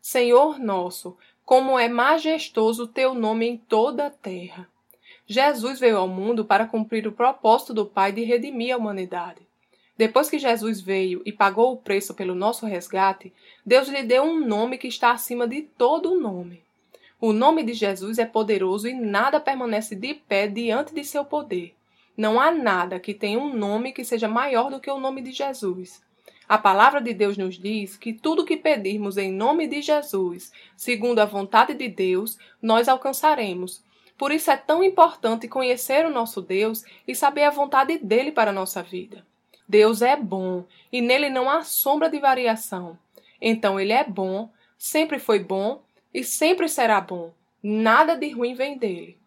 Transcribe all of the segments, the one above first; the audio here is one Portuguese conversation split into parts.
Senhor nosso, como é majestoso o teu nome em toda a terra. Jesus veio ao mundo para cumprir o propósito do Pai de redimir a humanidade. Depois que Jesus veio e pagou o preço pelo nosso resgate, Deus lhe deu um nome que está acima de todo o nome. O nome de Jesus é poderoso e nada permanece de pé diante de seu poder. Não há nada que tenha um nome que seja maior do que o nome de Jesus. A palavra de Deus nos diz que tudo que pedirmos em nome de Jesus, segundo a vontade de Deus, nós alcançaremos. Por isso é tão importante conhecer o nosso Deus e saber a vontade dele para a nossa vida. Deus é bom e nele não há sombra de variação. Então ele é bom, sempre foi bom e sempre será bom. Nada de ruim vem dele.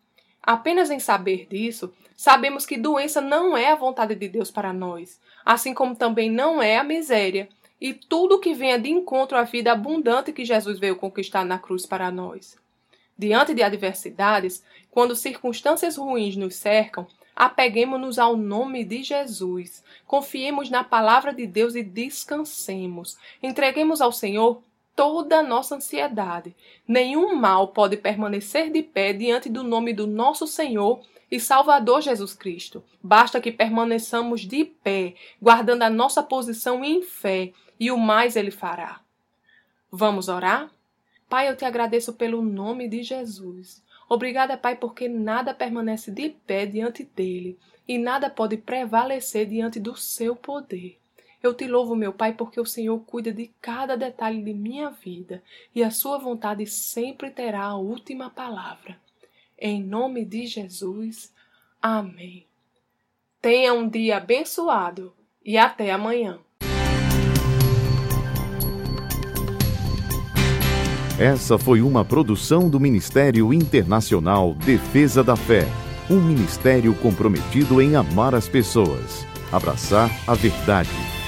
Apenas em saber disso, sabemos que doença não é a vontade de Deus para nós, assim como também não é a miséria e tudo que venha de encontro à vida abundante que Jesus veio conquistar na cruz para nós. Diante de adversidades, quando circunstâncias ruins nos cercam, apeguemos-nos ao nome de Jesus, confiemos na palavra de Deus e descansemos. Entreguemos ao Senhor toda a nossa ansiedade. Nenhum mal pode permanecer de pé diante do nome do nosso Senhor e Salvador Jesus Cristo. Basta que permaneçamos de pé, guardando a nossa posição em fé, e o mais Ele fará. Vamos orar? Pai, eu te agradeço pelo nome de Jesus. Obrigada, Pai, porque nada permanece de pé diante dele e nada pode prevalecer diante do seu poder. Eu te louvo, meu Pai, porque o Senhor cuida de cada detalhe de minha vida e a sua vontade sempre terá a última palavra. Em nome de Jesus. Amém. Tenha um dia abençoado e até amanhã. Essa foi uma produção do Ministério Internacional Defesa da Fé, um ministério comprometido em amar as pessoas, abraçar a verdade